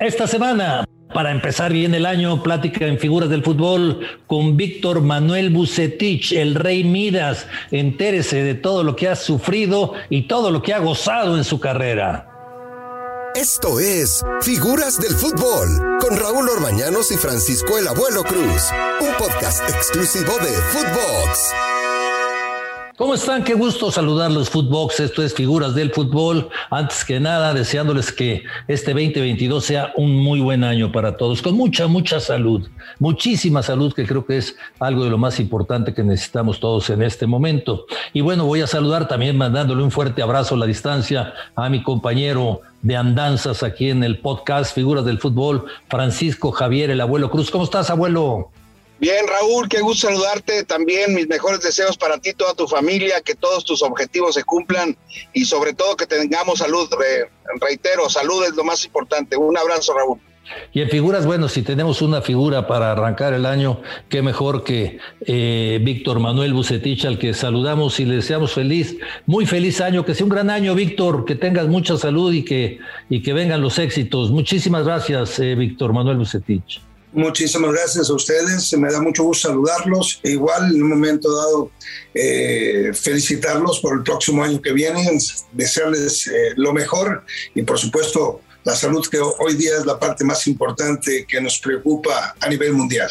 Esta semana, para empezar bien el año, plática en figuras del fútbol con Víctor Manuel Bucetich, el rey Midas. Entérese de todo lo que ha sufrido y todo lo que ha gozado en su carrera. Esto es Figuras del Fútbol con Raúl Orbañanos y Francisco el Abuelo Cruz, un podcast exclusivo de Footbox. ¿Cómo están? Qué gusto saludarlos, Footbox. Esto es Figuras del Fútbol. Antes que nada, deseándoles que este 2022 sea un muy buen año para todos, con mucha, mucha salud, muchísima salud, que creo que es algo de lo más importante que necesitamos todos en este momento. Y bueno, voy a saludar también mandándole un fuerte abrazo a la distancia a mi compañero de andanzas aquí en el podcast Figuras del Fútbol, Francisco Javier, el abuelo Cruz. ¿Cómo estás, abuelo? Bien, Raúl, qué gusto saludarte. También mis mejores deseos para ti, toda tu familia, que todos tus objetivos se cumplan y sobre todo que tengamos salud. reitero, salud es lo más importante. Un abrazo, Raúl. Y en figuras, bueno, si tenemos una figura para arrancar el año, qué mejor que eh, Víctor Manuel Bucetich, al que saludamos y le deseamos feliz, muy feliz año, que sea un gran año, Víctor, que tengas mucha salud y que, y que vengan los éxitos. Muchísimas gracias, eh, Víctor Manuel Bucetich. Muchísimas gracias a ustedes, me da mucho gusto saludarlos. Igual, en un momento dado, eh, felicitarlos por el próximo año que viene, desearles eh, lo mejor y, por supuesto, la salud, que hoy día es la parte más importante que nos preocupa a nivel mundial.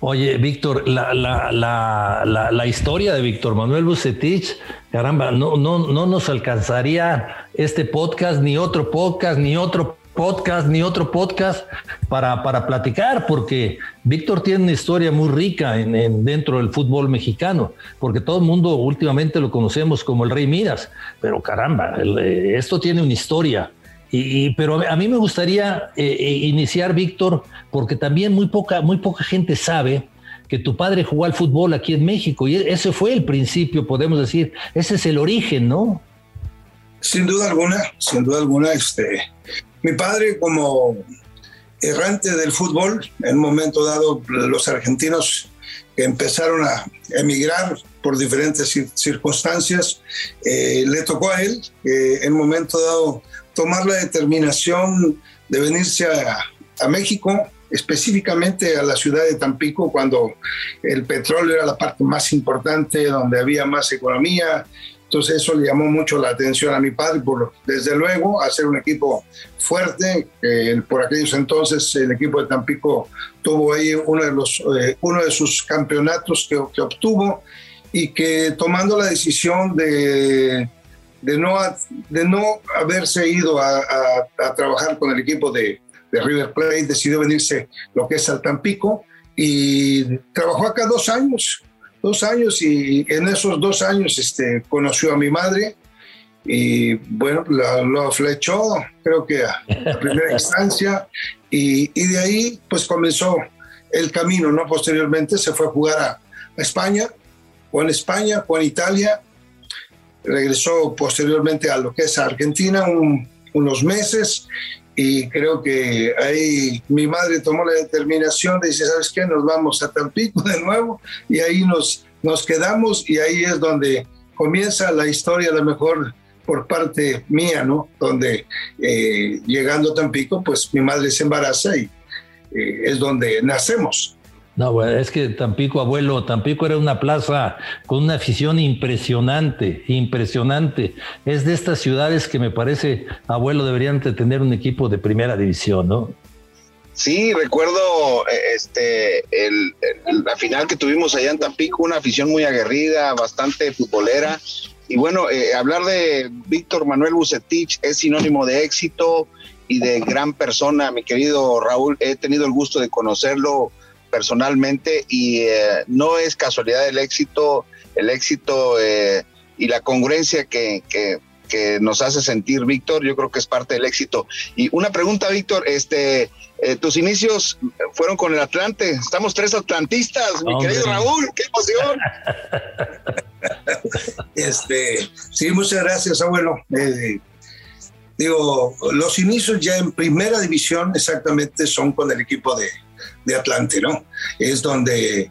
Oye, Víctor, la, la, la, la, historia de Víctor Manuel Bucetich, caramba, no, no, no nos alcanzaría este podcast, ni otro podcast, ni otro podcast ni otro podcast para, para platicar, porque Víctor tiene una historia muy rica en, dentro del fútbol mexicano, porque todo el mundo últimamente lo conocemos como el Rey Miras, pero caramba, eh, esto tiene una historia. Y, pero a mí me gustaría eh, eh, iniciar, Víctor, porque también muy poca, muy poca gente sabe que tu padre jugó al fútbol aquí en México y ese fue el principio, podemos decir, ese es el origen, ¿no? Sin duda alguna, sin duda alguna, este, mi padre como errante del fútbol, en un momento dado los argentinos que empezaron a emigrar por diferentes circunstancias, eh, le tocó a él en un momento dado tomar la determinación de venirse a, a México, específicamente a la ciudad de Tampico, cuando el petróleo era la parte más importante, donde había más economía, entonces eso le llamó mucho la atención a mi padre, por desde luego hacer un equipo fuerte. por aquellos entonces el equipo de Tampico tuvo ahí uno de, los, eh, uno de sus campeonatos que, que, obtuvo y que tomando la decisión de, de, no, de no haberse ido a, a, trabajar con el equipo de, de River Plate, decidió venirse lo que es al Tampico y trabajó acá dos años dos años y en esos dos años este, conoció a mi madre y bueno, lo flechó creo que a, primera instancia y, y, de ahí pues comenzó el camino, ¿no? Posteriormente se fue a jugar a, España, o en España, o en Italia, regresó posteriormente a lo que es Argentina unos meses y creo que ahí mi madre tomó la determinación de decir, ¿sabes qué? Nos vamos a Tampico de nuevo y ahí nos, nos quedamos y ahí es donde comienza la historia a lo mejor por parte mía, ¿no? Donde eh, llegando a Tampico, pues mi madre se embaraza y eh, es donde nacemos. No, es que Tampico, abuelo, Tampico era una plaza con una afición impresionante, impresionante. Es de estas ciudades que me parece, abuelo, deberían tener un equipo de primera división, ¿no? Sí, recuerdo eh, este la final que tuvimos allá en Tampico, una afición muy aguerrida, bastante futbolera. Y bueno, eh, hablar de Víctor Manuel Bucetich es sinónimo de éxito y de gran persona, mi querido Raúl. He tenido el gusto de conocerlo personalmente y eh, no es casualidad el éxito, el éxito eh, y la congruencia que, que, nos hace sentir Víctor, yo creo que es parte del éxito. Y una pregunta, Víctor, este, eh, tus inicios fueron con el Atlante, estamos tres atlantistas, mi querido Raúl, qué emoción. este, sí, muchas gracias, abuelo. digo, los inicios ya en primera división exactamente son con el equipo de, de Atlante, ¿no? Es donde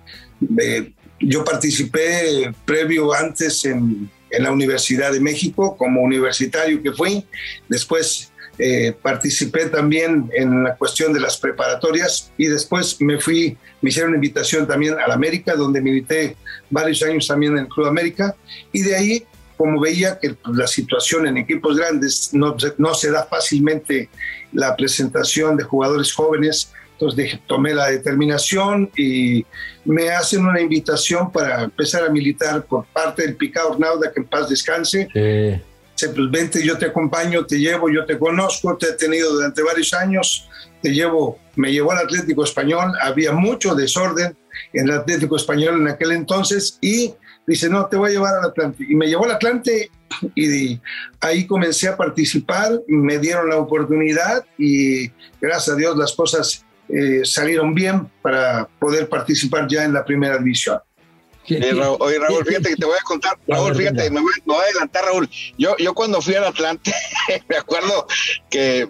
eh, yo participé previo antes en, en, la Universidad de México como universitario que fui, después eh, participé también en la cuestión de las preparatorias y después me fui, me hicieron invitación también a la América, donde milité varios años también en el Club América y de ahí, como veía que pues, la situación en equipos grandes no, no se da fácilmente la presentación de jugadores jóvenes, entonces dije, tomé la determinación y me hacen una invitación para empezar a militar por parte del Picado Nauda, que en paz descanse. Sí simplemente yo te acompaño, te llevo, yo te conozco, te he tenido durante varios años, te llevo, me llevó al Atlético Español, había mucho desorden en el Atlético Español en aquel entonces y dice, no, te voy a llevar al Atlante. Y me llevó al Atlante y ahí comencé a participar, me dieron la oportunidad y gracias a Dios las cosas eh, salieron bien para poder participar ya en la primera división. Oye, Raúl, fíjate que te voy a contar, Raúl, fíjate, me voy, a adelantar, Raúl. Yo, yo cuando fui al Atlante, me acuerdo que eh,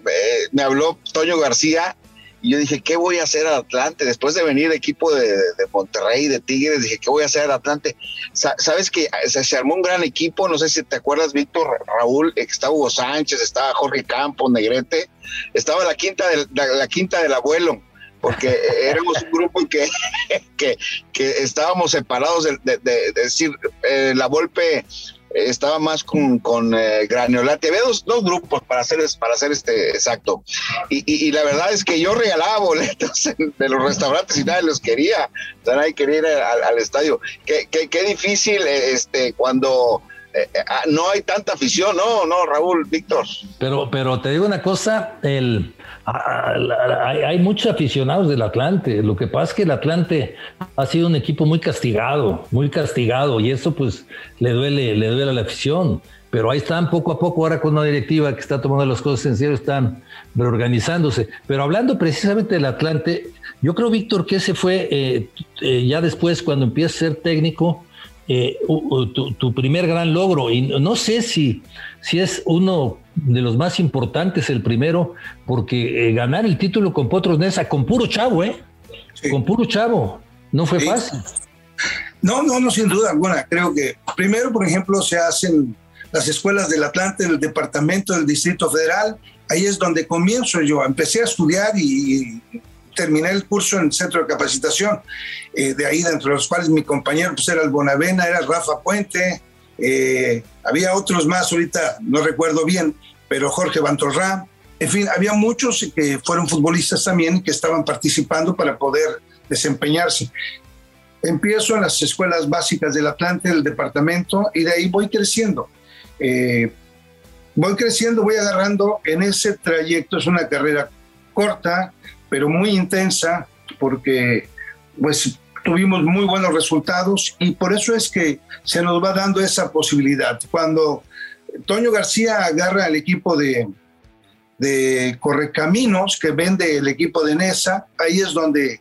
me habló Toño García y yo dije, ¿qué voy a hacer al Atlante? Después de venir equipo de, de, Monterrey, de Tigres, dije, ¿qué voy a hacer al Atlante? Sabes que se, armó un gran equipo, no sé si te acuerdas, Víctor, Raúl, estaba Hugo Sánchez, estaba Jorge Campos, Negrete, estaba la quinta del, la quinta del abuelo porque éramos un grupo que, que, que estábamos separados de, decir, eh, la golpe estaba más con, con eh. Había dos, dos, grupos para hacer, para hacer este exacto. Y, y, la verdad es que yo regalaba boletos de los restaurantes y nadie los quería. nadie quería ir al, estadio. Qué, qué, qué, difícil este, cuando eh, ah, no hay tanta afición, no, no, Raúl, Víctor. Pero, pero te digo una cosa, el hay, muchos aficionados del Atlante. Lo que pasa es que el Atlante ha sido un equipo muy castigado, muy castigado, y eso pues le duele, le duele a la afición. Pero ahí están poco a poco, ahora con una directiva que está tomando las cosas en serio, están reorganizándose. Pero hablando precisamente del Atlante, yo creo, Víctor, que ese fue eh, eh, ya después, cuando empieza a ser técnico, eh, tu, primer gran logro. Y no sé si, si es uno de los más importantes, el primero, porque eh, ganar el título con Potros Nesa, con puro chavo, ¿eh? Con puro chavo, no fue fácil. No, no, no, sin duda alguna. Creo que primero, por ejemplo, se hacen las escuelas del Atlante, del departamento del Distrito Federal. Ahí es donde comienzo yo. Empecé a estudiar y terminé el curso en el centro de capacitación, eh, de ahí dentro de los cuales mi compañero pues era el Bonavena, era Rafa Puente, eh, había otros más, ahorita no recuerdo bien, pero Jorge Bantorrá, en fin, había muchos que fueron futbolistas también que estaban participando para poder desempeñarse. Empiezo en las escuelas básicas del Atlante, del departamento, y de ahí voy creciendo. Eh, voy creciendo, voy agarrando en ese trayecto, es una carrera corta, pero muy intensa, porque pues tuvimos muy buenos resultados y por eso es que se nos va dando esa posibilidad. Cuando Toño García agarra al equipo de, de Correcaminos, que vende el equipo de Nesa, ahí es donde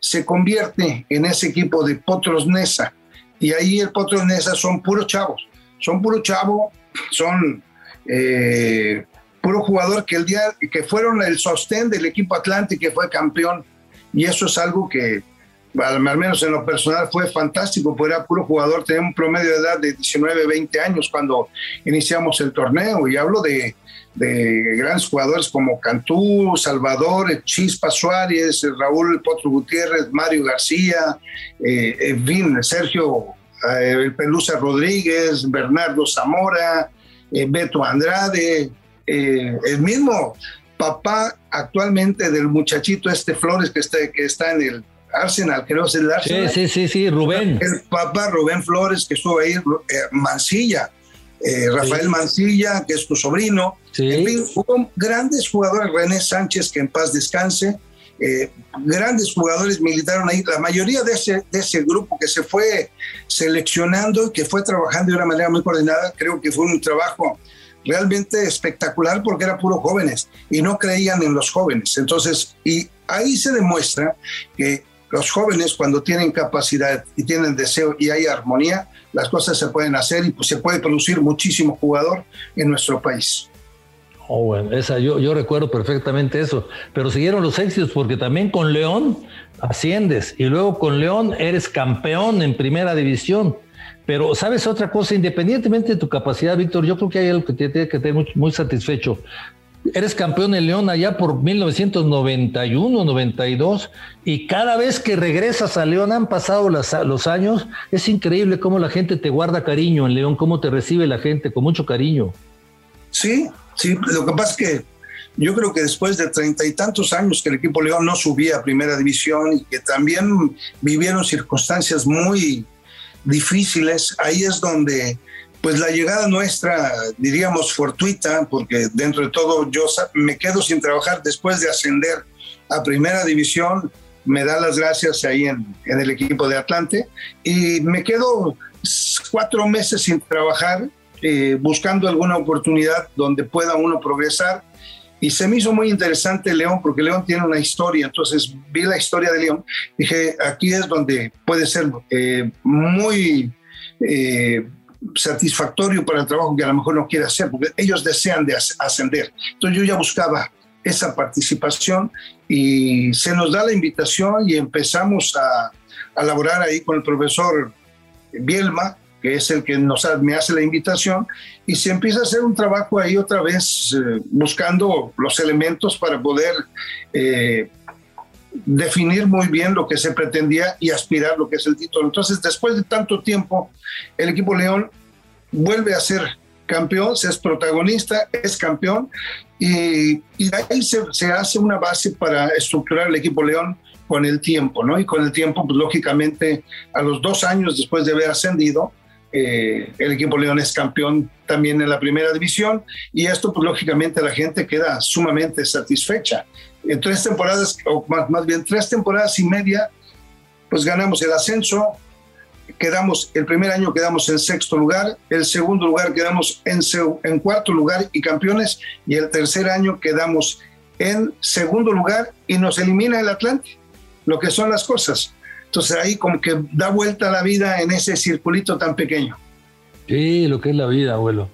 se convierte en ese equipo de Potros Nesa. Y ahí el Potros Nesa son puros chavos, son puros chavos, son eh, puro jugador que el día que fueron el sostén del equipo Atlante que fue campeón y eso es algo que al menos en lo personal fue fantástico, porque era puro jugador, tenía un promedio de edad de 19, 20 años cuando iniciamos el torneo y hablo de, de grandes jugadores como Cantú, Salvador, Chispa Suárez, Raúl Potro Gutiérrez, Mario García, eh, en Sergio eh, el Pelusa Rodríguez, Bernardo Zamora, eh, Beto Andrade, eh, el mismo papá actualmente del muchachito este Flores que está, que está en el Arsenal, creo que es el Arsenal. Sí, sí, sí, Rubén. El papá Rubén Flores que estuvo ahí, eh, Mancilla, eh, Rafael Mancilla, que es tu sobrino. En fin, hubo grandes jugadores, René Sánchez, que en paz descanse. grandes jugadores militaron ahí, la mayoría de ese, de ese grupo que se fue seleccionando y que fue trabajando de una manera muy coordinada, creo que fue un trabajo realmente espectacular porque eran puros jóvenes y no creían en los jóvenes. Entonces, y ahí se demuestra que los jóvenes cuando tienen capacidad y tienen deseo y hay armonía, las cosas se pueden hacer y pues, se puede producir muchísimo jugador en nuestro país. Oh, bueno, esa, yo, recuerdo perfectamente eso, pero siguieron los éxitos porque también con León asciendes y luego con León eres campeón en primera división pero, ¿sabes otra cosa? Independientemente de tu capacidad, Víctor, yo creo que hay algo que te tiene que tener muy, satisfecho. Eres campeón en León allá por 1991, 92, y cada vez que regresas a León han pasado los años, es increíble cómo la gente te guarda cariño en León, cómo te recibe la gente con mucho cariño. Sí, sí, lo que pasa es que yo creo que después de treinta y tantos años que el equipo León no subía a primera división y que también vivieron circunstancias muy difíciles, ahí es donde pues la llegada nuestra, diríamos, fortuita, porque dentro de todo yo me quedo sin trabajar después de ascender a primera división, me da las gracias ahí en, en el equipo de Atlante, y me quedo cuatro meses sin trabajar, eh, buscando alguna oportunidad donde pueda uno progresar. Y se me hizo muy interesante León, porque León tiene una historia. Entonces vi la historia de León. Dije, aquí es donde puede ser eh, muy eh, satisfactorio para el trabajo que a lo mejor no quiere hacer, porque ellos desean de ascender. Entonces yo ya buscaba esa participación y se nos da la invitación y empezamos a, a laborar ahí con el profesor Bielma, que es el que nos, me hace la invitación, y se empieza a hacer un trabajo ahí otra vez eh, buscando los elementos para poder eh, definir muy bien lo que se pretendía y aspirar lo que es el título. Entonces, después de tanto tiempo, el equipo León vuelve a ser campeón, se es protagonista, es campeón, y, y ahí se, hace una base para estructurar el equipo León con el tiempo, ¿no? Y con el tiempo, pues lógicamente, a los dos años después de haber ascendido, eh, el equipo León es campeón también en la primera división y esto pues lógicamente la gente queda sumamente satisfecha. En tres temporadas, o más, más bien tres temporadas y media, pues ganamos el ascenso, quedamos, el primer año quedamos en sexto lugar, el segundo lugar quedamos en, en cuarto lugar y campeones, y el tercer año quedamos en segundo lugar y nos elimina el Atlante, lo que son las cosas. Entonces ahí como que da vuelta la vida en ese circulito tan pequeño. Sí, lo que es la vida, abuelo.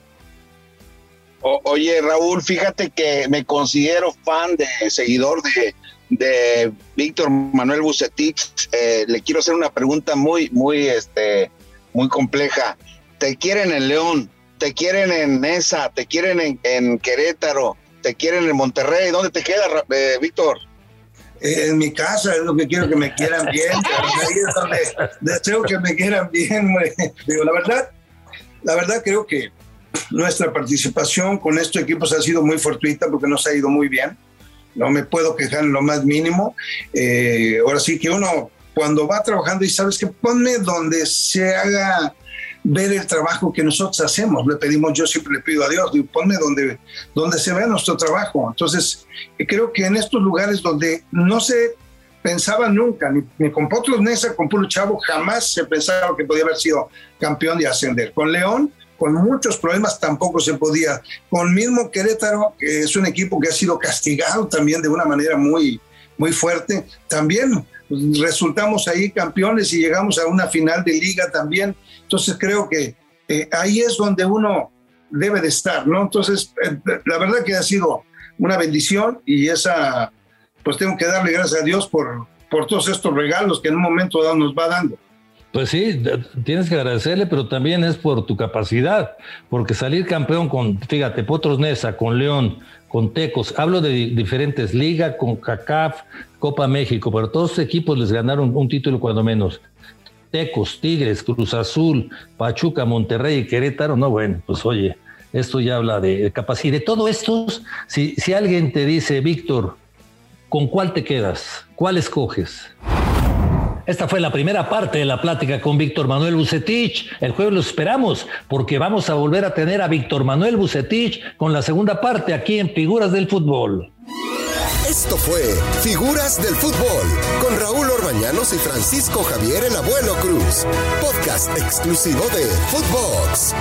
Oye, Raúl, fíjate que me considero fan de seguidor de, de Víctor Manuel Bucetich. Eh, le quiero hacer una pregunta muy, muy, este, muy compleja. ¿Te quieren en León? ¿Te quieren en Nesa? ¿Te quieren en, Querétaro? ¿Te quieren en Monterrey? ¿Dónde te queda, eh, Víctor? en mi casa es lo que quiero que me quieran bien, deseo que me quieran bien. Digo, la verdad, la verdad creo que nuestra participación con estos equipos ha sido muy fortuita porque nos ha ido muy bien. No me puedo quejar en lo más mínimo. Eh, ahora sí que uno cuando va trabajando y sabes que ponme donde se haga ver el trabajo que nosotros hacemos. Le pedimos, yo siempre le pido a Dios, ponme donde, donde se vea nuestro trabajo. Entonces, creo que en estos lugares donde no se pensaba nunca, ni, con Potros Nesa, con Puro Chavo, jamás se pensaba que podía haber sido campeón de ascender. Con León, con muchos problemas, tampoco se podía. Con mismo Querétaro, que es un equipo que ha sido castigado también de una manera muy, muy fuerte, también resultamos ahí campeones y llegamos a una final de liga también. Entonces creo que eh, ahí es donde uno debe de estar, ¿no? Entonces, eh, la verdad que ha sido una bendición y esa, pues tengo que darle gracias a Dios por, por todos estos regalos que en un momento dado nos va dando. Pues sí, tienes que agradecerle, pero también es por tu capacidad, porque salir campeón con, fíjate, Potros Nesa, con León, con Tecos, hablo de diferentes ligas, con CACAF, Copa México, pero todos los equipos les ganaron un título cuando menos. Tecos, Tigres, Cruz Azul, Pachuca, Monterrey y Querétaro, no, bueno, pues oye, esto ya habla de capacidad. De todo esto, si, si alguien te dice, Víctor, ¿con cuál te quedas? ¿Cuál escoges? Esta fue la primera parte de la plática con Víctor Manuel Bucetich. El jueves lo esperamos porque vamos a volver a tener a Víctor Manuel Bucetich con la segunda parte aquí en Figuras del Fútbol. Esto fue Figuras del Fútbol con Raúl Orbañanos y Francisco Javier el Abuelo Cruz. Podcast exclusivo de Footbox.